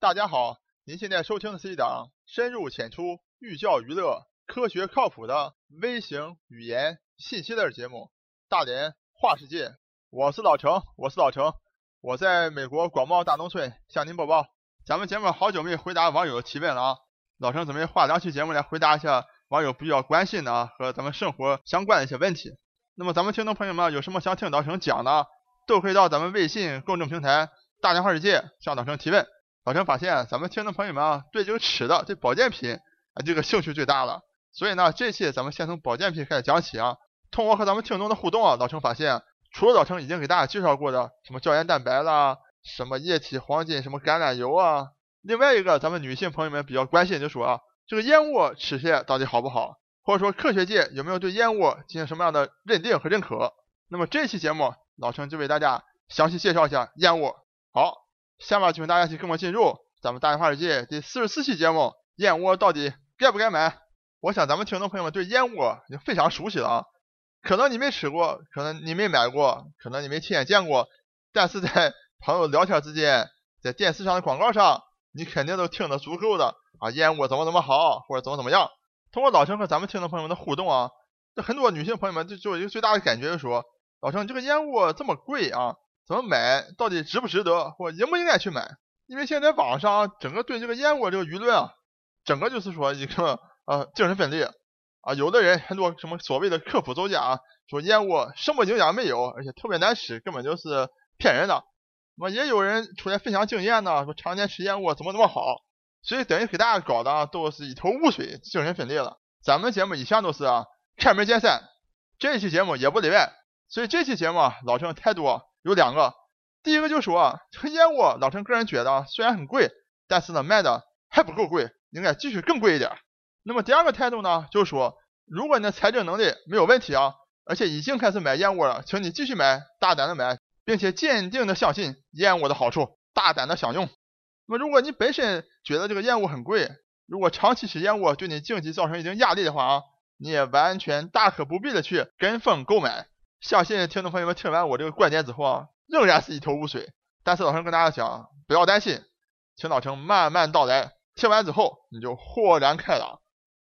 大家好，您现在收听的是一档深入浅出、寓教于乐、科学靠谱的微型语言信息类节目《大连话世界》。我是老程，我是老程，我在美国广袤大农村向您播报。咱们节目好久没回答网友提问了啊，老程准备画两期节目来回答一下网友比较关心的啊和咱们生活相关的一些问题。那么咱们听众朋友们有什么想听老程讲的，都可以到咱们微信公众平台“大连话世界”向老程提问。老陈发现，咱们听众朋友们啊，对这个吃的、对保健品啊，这个兴趣最大了。所以呢，这期咱们先从保健品开始讲起啊。通过和咱们听众的互动啊，老陈发现，除了老陈已经给大家介绍过的什么胶原蛋白啦、什么液体黄金、什么橄榄油啊，另外一个咱们女性朋友们比较关心，就说啊，这个燕窝吃起来到底好不好？或者说科学界有没有对燕窝进行什么样的认定和认可？那么这期节目，老陈就为大家详细介绍一下燕窝。好。下面请大家一起跟我进入咱们大话世界第四十四期节目：燕窝到底该不该买？我想咱们听众朋友们对燕窝已经非常熟悉了啊，可能你没吃过，可能你没买过，可能你没亲眼见过，但是在朋友聊天之间，在电视上的广告上，你肯定都听得足够的啊，燕窝怎么怎么好，或者怎么怎么样。通过老陈和咱们听众朋友们的互动啊，这很多女性朋友们就就有一个最大的感觉就是说，老陈你这个燕窝这么贵啊。怎么买？到底值不值得？或应不应该去买？因为现在网上整个对这个燕窝这个舆论啊，整个就是说一个呃精神分裂啊。有的人很多什么所谓的科普作家啊说燕窝什么营养没有，而且特别难吃，根本就是骗人的。那么也有人出来分享经验呢，说常年吃燕窝怎么怎么好。所以等于给大家搞的都是一头雾水，精神分裂了。咱们节目一向都是啊开门见山，这期节目也不例外。所以这期节目啊老郑态度。有两个，第一个就是说这个燕窝，老陈个人觉得虽然很贵，但是呢卖的还不够贵，应该继续更贵一点。那么第二个态度呢，就是说如果你的财政能力没有问题啊，而且已经开始买燕窝了，请你继续买，大胆的买，并且坚定的相信燕窝的好处，大胆的享用。那么如果你本身觉得这个燕窝很贵，如果长期吃燕窝对你经济造成一定压力的话啊，你也完全大可不必的去跟风购买。相信听众朋友们听完我这个观点之后啊，仍然是一头雾水。但是老陈跟大家讲，不要担心，请老陈慢慢道来。听完之后你就豁然开朗。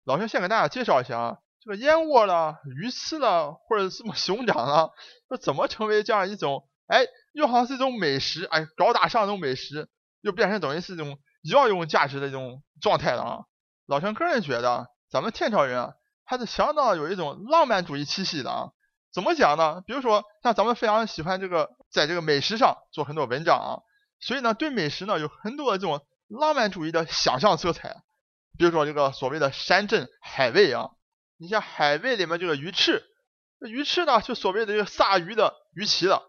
老陈先给大家介绍一下啊，这个燕窝了、鱼翅了，或者什么熊掌啊，说怎么成为这样一种，哎，又好像是一种美食，哎，高大上一种美食，又变成等于是一种药用价值的一种状态了啊。老陈个人觉得，咱们天朝人啊，还是相当有一种浪漫主义气息的啊。怎么讲呢？比如说，像咱们非常喜欢这个，在这个美食上做很多文章啊，所以呢，对美食呢有很多的这种浪漫主义的想象色彩。比如说这个所谓的山珍海味啊，你像海味里面这个鱼翅，鱼翅呢就所谓的这个铩鱼的鱼鳍了。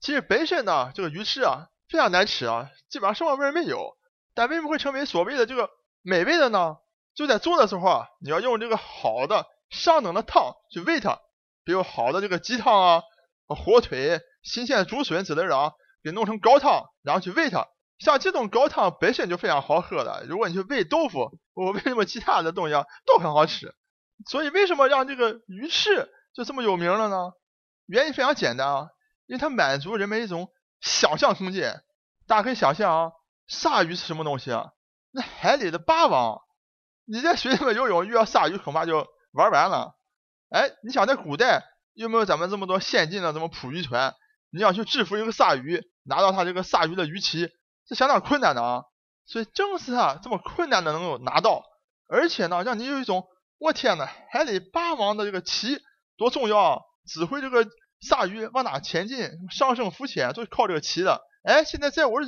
其实本身呢，这个鱼翅啊非常难吃啊，基本上什么味儿没有。但为什么会成为所谓的这个美味的呢？就在做的时候啊，你要用这个好的上等的汤去喂它。比如好的这个鸡汤啊，火腿、新鲜竹笋之类的啊，给弄成高汤，然后去喂它。像这种高汤本身就非常好喝的。如果你去喂豆腐，我为什么其他的东西都很好吃？所以为什么让这个鱼翅就这么有名了呢？原因非常简单啊，因为它满足人们一种想象空间。大家可以想象啊，鲨鱼是什么东西啊？那海里的霸王，你在水里面游泳遇到鲨鱼，恐怕就玩完了。哎，你想在古代有没有咱们这么多先进的什么捕鱼船？你想去制服一个鲨鱼，拿到它这个鲨鱼的鱼鳍，是相当困难的啊。所以正是它这么困难的能够拿到，而且呢，让你有一种我天呐，海里霸王的这个鳍多重要啊！指挥这个鲨鱼往哪前进，上升浮潜都是靠这个鳍的。哎，现在在我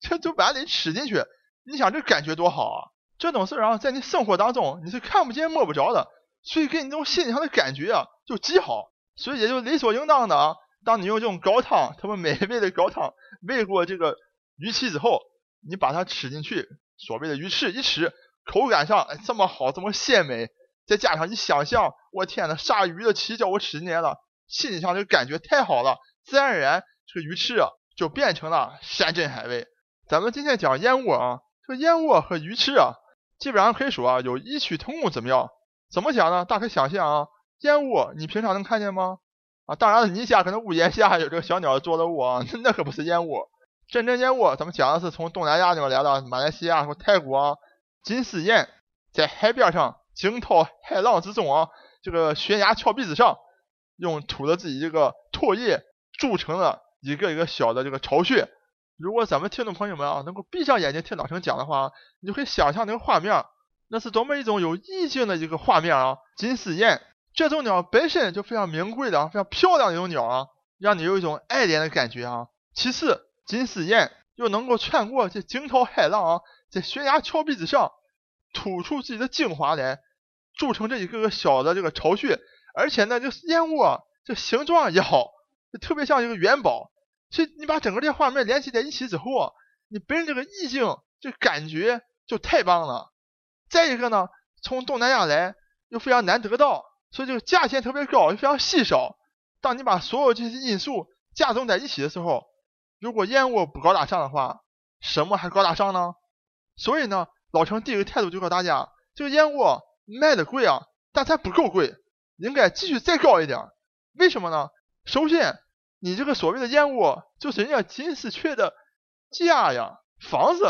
这就碗里吃进去，你想这感觉多好啊！这种事儿啊，在你生活当中你是看不见摸不着的。所以给你这种心理上的感觉啊，就极好，所以也就理所应当的啊。当你用这种高汤，特别美味的高汤喂过这个鱼鳍之后，你把它吃进去，所谓的鱼翅一吃，口感上哎这么好，这么鲜美，再加上你想象，我天呐，鲨鱼的鳍叫我吃进来了，心理上这个感觉太好了，自然而然这个鱼翅啊就变成了山珍海味。咱们今天讲燕窝啊，这个燕窝和鱼翅啊，基本上可以说啊有异曲同工之妙。怎么讲呢？大家可以想象啊，烟雾你平常能看见吗？啊，当然了，你家可能屋檐下有这个小鸟做的窝，那可不是烟雾。真正烟雾，咱们讲的是从东南亚那边来的，马来西亚和泰国啊，金丝燕在海边上惊涛骇浪之中啊，这个悬崖峭壁之上，用吐的自己这个唾液筑成了一个一个小的这个巢穴。如果咱们听众朋友们啊，能够闭上眼睛听老陈讲的话，你就可以想象那个画面，那是多么一种有意境的一个画面啊！金丝燕这种鸟本身就非常名贵的、非常漂亮的一种鸟啊，让你有一种爱恋的感觉啊。其次，金丝燕又能够穿过这惊涛骇浪啊，在悬崖峭壁之上吐出自己的精华来，筑成这一个个小的这个巢穴，而且呢，这燕窝啊，这形状也好，就特别像一个元宝。所以你把整个这画面联系在一起之后啊，你本身这个意境这感觉就太棒了。再一个呢，从东南亚来又非常难得到，所以这个价钱特别高又非常稀少。当你把所有这些因素加总在一起的时候，如果燕窝不高大上的话，什么还高大上呢？所以呢，老程第一个态度就告诉大家，这个燕窝卖的贵啊，但它不够贵，应该继续再高一点。为什么呢？首先。你这个所谓的燕窝，就是人家金丝雀的家呀，房子。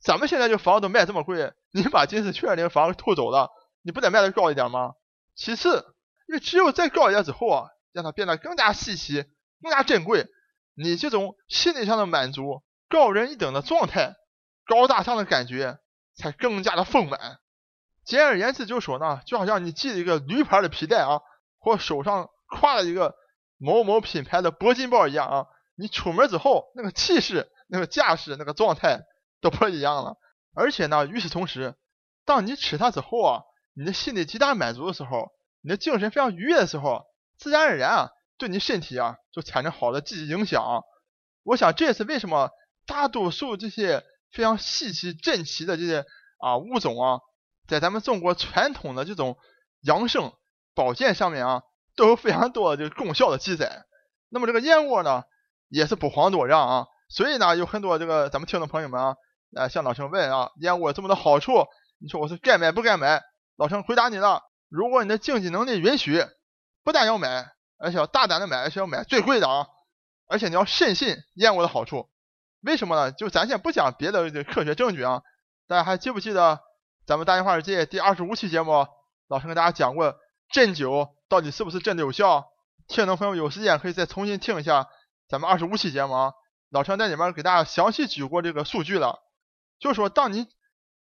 咱们现在这房子都卖这么贵，你把金丝雀那个房子偷走了，你不得卖的高一点吗？其次，因为只有再高一点之后啊，让它变得更加稀奇、更加珍贵，你这种心理上的满足、高人一等的状态、高大上的感觉才更加的丰满。简而言之，就是说呢，就好像你系了一个驴牌的皮带啊，或手上挎了一个。某某品牌的铂金包一样啊，你出门之后那个气势、那个架势、那个状态都不一样了。而且呢，与此同时，当你吃它之后啊，你的心里极大满足的时候，你的精神非常愉悦的时候，自然而然啊，对你身体啊就产生好的积极影响。我想这也是为什么大多数这些非常稀奇珍奇的这些啊物种啊，在咱们中国传统的这种养生保健上面啊。都有非常多的这个功效的记载，那么这个燕窝呢，也是不遑多让啊。所以呢，有很多这个咱们听众朋友们啊，来，向老陈问啊，燕窝这么多好处，你说我是该买不该买？老陈回答你了，如果你的经济能力允许，不但要买，而且要大胆的买，而且要买最贵的啊，而且你要深信燕窝的好处。为什么呢？就咱先不讲别的科学证据啊，大家还记不记得咱们大话世界第二十五期节目，老陈跟大家讲过针灸。到底是不是真的有效？听众朋友有时间可以再重新听一下咱们二十五期节目啊。老陈在里面给大家详细举过这个数据了，就是说当你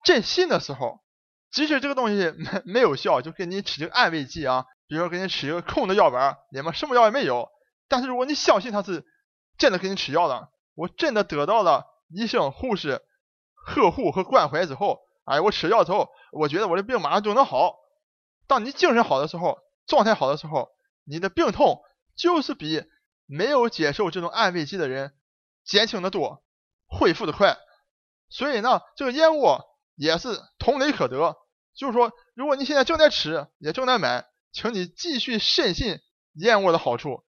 真信的时候，即使这个东西没没有效，就给你吃这个安慰剂啊，比如说给你吃一个空的药丸，里面什么药也没有。但是如果你相信他是真的给你吃药了，我真的得到了医生、护士呵护和关怀之后，哎，我吃药之后，我觉得我的病马上就能好。当你精神好的时候。状态好的时候，你的病痛就是比没有接受这种安慰剂的人减轻的多，恢复的快。所以呢，这个燕窝也是同理可得。就是说，如果你现在正在吃，也正在买，请你继续深信燕窝的好处，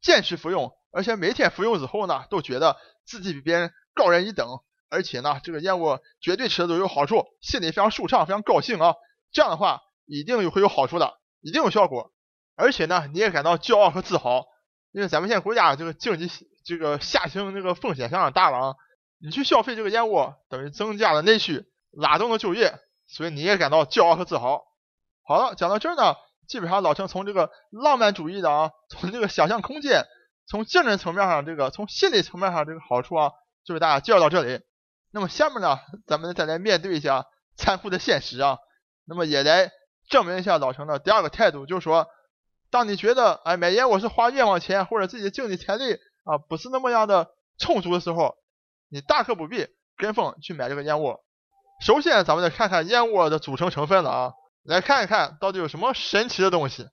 坚持服用，而且每天服用之后呢，都觉得自己比别人高人一等，而且呢，这个燕窝绝对吃的都有好处，心里非常舒畅，非常高兴啊。这样的话，一定会有好处的。一定有效果，而且呢，你也感到骄傲和自豪，因为咱们现在国家这个经济这个下行这个风险相当大了啊，你去消费这个燕窝，等于增加了内需，拉动了就业，所以你也感到骄傲和自豪。好了，讲到这儿呢，基本上老陈从这个浪漫主义的啊，从这个想象空间，从精神层面上这个，从心理层面上这个好处啊，就给大家介绍到这里。那么下面呢，咱们再来面对一下残酷的现实啊，那么也来。证明一下老陈的第二个态度，就是说，当你觉得哎买烟我是花冤枉钱，或者自己的经济财力啊不是那么样的充足的时候，你大可不必跟风去买这个燕窝。首先，咱们再看看燕窝的组成成分了啊，来看一看到底有什么神奇的东西。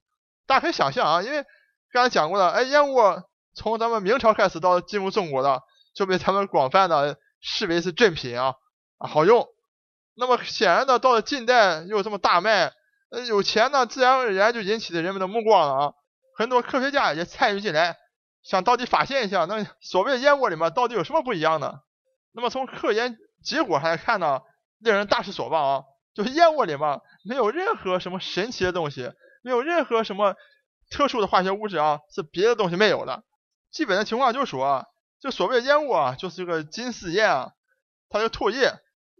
大家可以想象啊，因为刚才讲过了，哎，燕窝从咱们明朝开始到进入中国的，就被咱们广泛的视为是珍品啊啊好用。那么显然的，到了近代又这么大卖。呃，有钱呢，自然而然就引起了人们的目光了啊！很多科学家也参与进来，想到底发现一下，那所谓的燕窝里面到底有什么不一样呢？那么从科研结果上来看呢，令人大失所望啊！就是燕窝里面没有任何什么神奇的东西，没有任何什么特殊的化学物质啊，是别的东西没有的。基本的情况就是说，这所谓的烟雾啊，就是这个金丝燕啊，它的唾液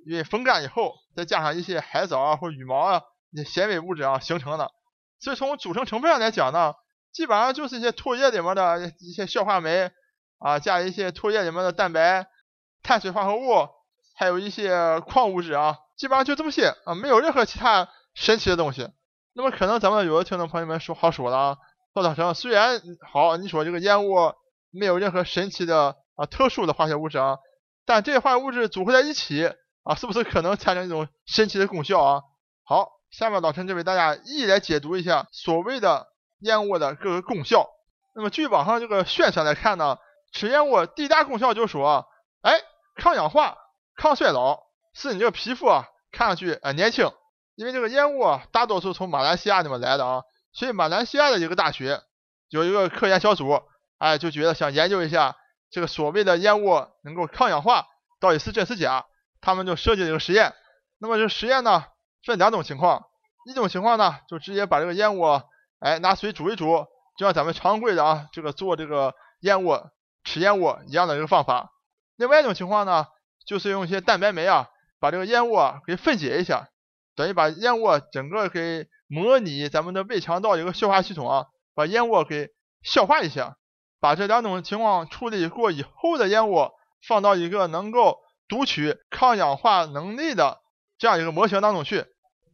因为风干以后，再加上一些海藻啊或羽毛啊一些纤维物质啊形成的。所以从组成成分上来讲呢，基本上就是一些唾液里面的一些消化酶啊，加一些唾液里面的蛋白、碳水化合物，还有一些矿物质啊，基本上就这么些啊，没有任何其他神奇的东西。那么可能咱们有的听众朋友们说好说了啊，说大成虽然好，你说这个烟雾。没有任何神奇的啊特殊的化学物质啊，但这些化学物质组合在一起啊，是不是可能产生一种神奇的功效啊？好，下面老陈就为大家一一来解读一下所谓的烟雾的各个功效。那么据网上这个宣传来看呢，吃烟雾第一大功效就是说，抗氧化、抗衰老，使你这个皮肤啊看上去啊年轻。因为这个烟雾啊大多数从马来西亚那边来的啊，所以马来西亚的一个大学有一个科研小组。哎，就觉得想研究一下这个所谓的烟雾能够抗氧化到底是真是假，他们就设计了一个实验。那么这实验呢分两种情况，一种情况呢就直接把这个烟雾哎拿水煮一煮，就像咱们常规的啊这个做这个烟雾吃烟雾一样的一个方法。另外一种情况呢就是用一些蛋白酶啊把这个烟雾给分解一下，等于把烟雾整个给模拟咱们的胃肠道一个消化系统啊，把烟雾给消化一下。把这两种情况处理过以后的烟雾放到一个能够读取抗氧化能力的这样一个模型当中去，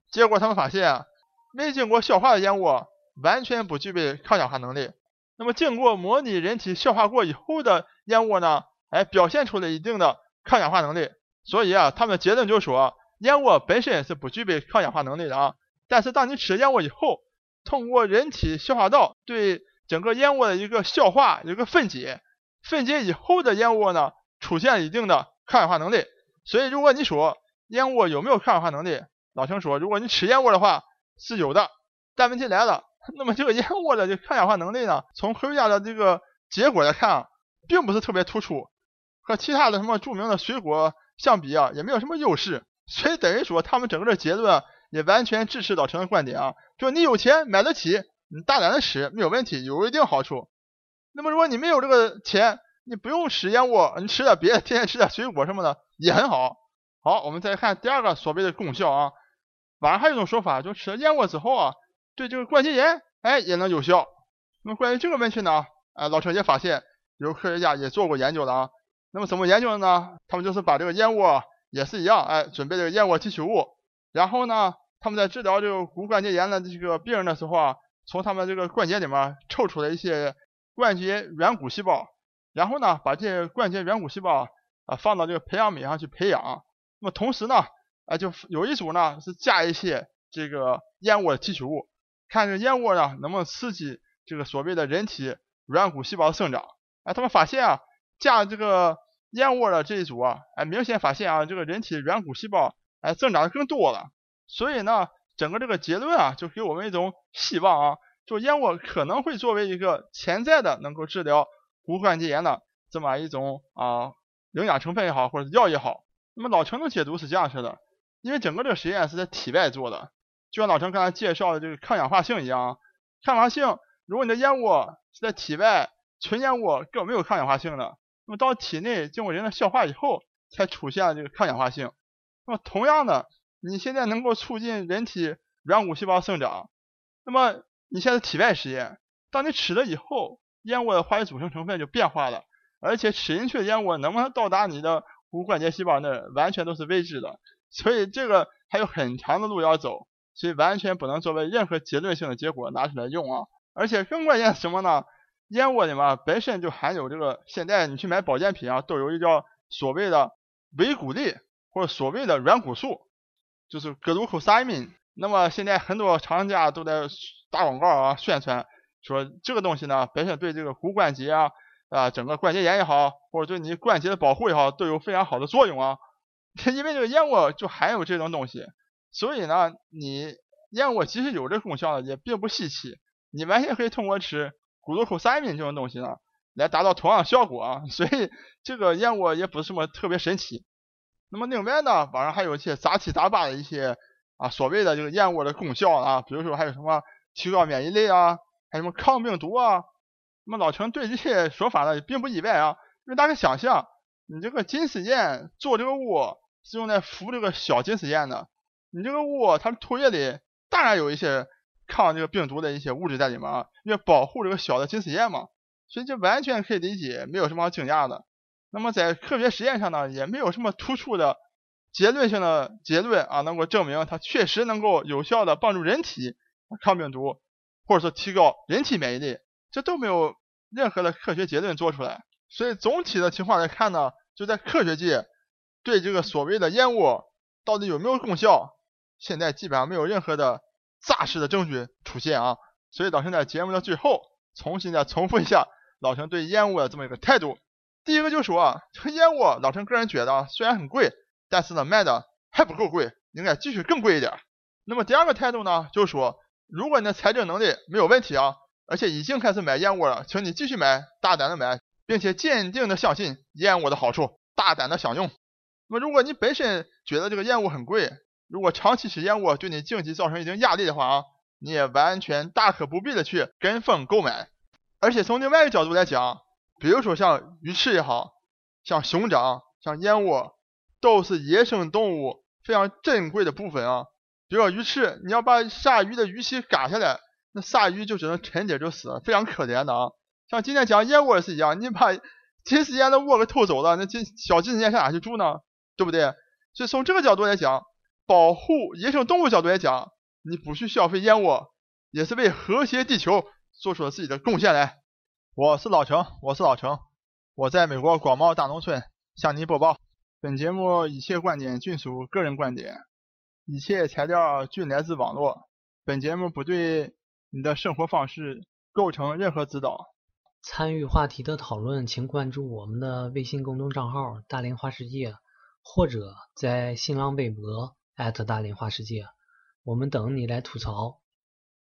结果他们发现，啊没经过消化的烟雾完全不具备抗氧化能力。那么经过模拟人体消化过以后的烟雾呢，哎，表现出了一定的抗氧化能力。所以啊，他们的结论就说，燕窝本身是不具备抗氧化能力的啊。但是当你吃燕窝以后，通过人体消化道对整个燕窝的一个消化，一个分解，分解以后的燕窝呢，出现一定的抗氧化能力。所以如果你说燕窝有没有抗氧化能力，老陈说，如果你吃燕窝的话是有的。但问题来了，那么这个燕窝的这抗氧化能力呢，从科学家的这个结果来看啊，并不是特别突出，和其他的什么著名的水果相比啊，也没有什么优势。所以等于说他们整个的结论也完全支持老陈的观点啊，就你有钱买得起。你大胆的吃没有问题，有一定好处。那么如果你没有这个钱，你不用吃燕窝，你吃点别的，天天吃点水果什么的也很好。好，我们再看第二个所谓的功效啊。网上还有一种说法，就吃了燕窝之后啊，对这个关节炎哎也能有效。那么关于这个问题呢，啊老陈也发现有科学家也做过研究的啊。那么怎么研究的呢？他们就是把这个燕窝也是一样，哎准备这个燕窝提取物，然后呢他们在治疗这个骨关节炎的这个病人的时候啊。从他们这个关节里面抽出来一些关节软骨细胞，然后呢，把这些关节软骨细胞啊放到这个培养皿上去培养。那么同时呢，啊就有一组呢是加一些这个燕窝的提取物，看这燕窝呢能不能刺激这个所谓的人体软骨细胞的生长。哎，他们发现啊，加这个燕窝的这一组啊，哎明显发现啊，这个人体软骨细胞哎增长的更多了。所以呢。整个这个结论啊，就给我们一种希望啊，就燕窝可能会作为一个潜在的能够治疗骨关节炎的这么一种啊营养成分也好，或者药也好。那么老陈的解读是这样式的，因为整个这个实验是在体外做的，就像老陈刚才介绍的这个抗氧化性一样，抗氧化性，如果你的燕窝是在体外纯燕窝，根本没有抗氧化性的，那么到体内经过人的消化以后，才出现了这个抗氧化性。那么同样的。你现在能够促进人体软骨细胞生长，那么你现在体外实验，当你吃了以后，烟雾的化学组成成分就变化了，而且吃进去的烟雾能不能到达你的骨关节细胞那，完全都是未知的，所以这个还有很长的路要走，所以完全不能作为任何结论性的结果拿出来用啊！而且更关键什么呢？燕窝里面本身就含有这个，现在你去买保健品啊，都有一叫所谓的维骨力或者所谓的软骨素。就是 glucosamine，那么现在很多厂家都在打广告啊，宣传说这个东西呢，本身对这个骨关节啊，啊整个关节炎也好，或者对你关节的保护也好，都有非常好的作用啊。因为这个燕窝就含有这种东西，所以呢，你燕窝其实有这功效也并不稀奇，你完全可以通过吃 glucosamine 这种东西呢，来达到同样效果啊。所以这个燕窝也不是什么特别神奇。那么另外呢，网上还有一些杂七杂八的一些啊所谓的这个燕窝的功效啊，比如说还有什么提高免疫力啊，还有什么抗病毒啊。那么老陈对这些说法呢也并不意外啊，因为大家想象，你这个金丝燕做这个窝是用来孵这个小金丝燕的，你这个窝它唾液里当然有一些抗这个病毒的一些物质在里面啊，为保护这个小的近视眼嘛，所以这完全可以理解，没有什么惊讶的。那么在科学实验上呢，也没有什么突出的结论性的结论啊，能够证明它确实能够有效的帮助人体抗病毒，或者说提高人体免疫力，这都没有任何的科学结论做出来。所以总体的情况来看呢，就在科学界对这个所谓的燕窝到底有没有功效，现在基本上没有任何的扎实的证据出现啊。所以老陈在节目的最后重新再重复一下老陈对燕窝的这么一个态度。第一个就说啊这个燕窝，老陈个人觉得啊虽然很贵，但是呢卖的还不够贵，应该继续更贵一点。那么第二个态度呢，就是说如果你的财政能力没有问题啊，而且已经开始买燕窝了，请你继续买，大胆的买，并且坚定的相信燕窝的好处，大胆的享用。那么如果你本身觉得这个燕窝很贵，如果长期吃燕窝对你经济造成一定压力的话啊，你也完全大可不必的去跟风购买。而且从另外一个角度来讲，比如说像鱼翅也好，像熊掌、像燕窝，都是野生动物非常珍贵的部分啊。比如说鱼翅，你要把鲨鱼的鱼鳍割下来，那鲨鱼就只能沉底就死了，非常可怜的啊。像今天讲燕窝也是一样，你把 金丝燕的窝给偷走了，那金小金丝燕上哪去住呢？对不对？所以从这个角度来讲，保护野生动物角度来讲，你不去消费燕窝，也是为和谐地球做出了自己的贡献来。我是老程，我是老程，我在美国广袤大农村向您播报。本节目一切观点均属个人观点，一切材料均来自网络。本节目不对你的生活方式构成任何指导。参与话题的讨论，请关注我们的微信公众账号“大连花世界”，或者在新浪微博艾特大连花世界，我们等你来吐槽。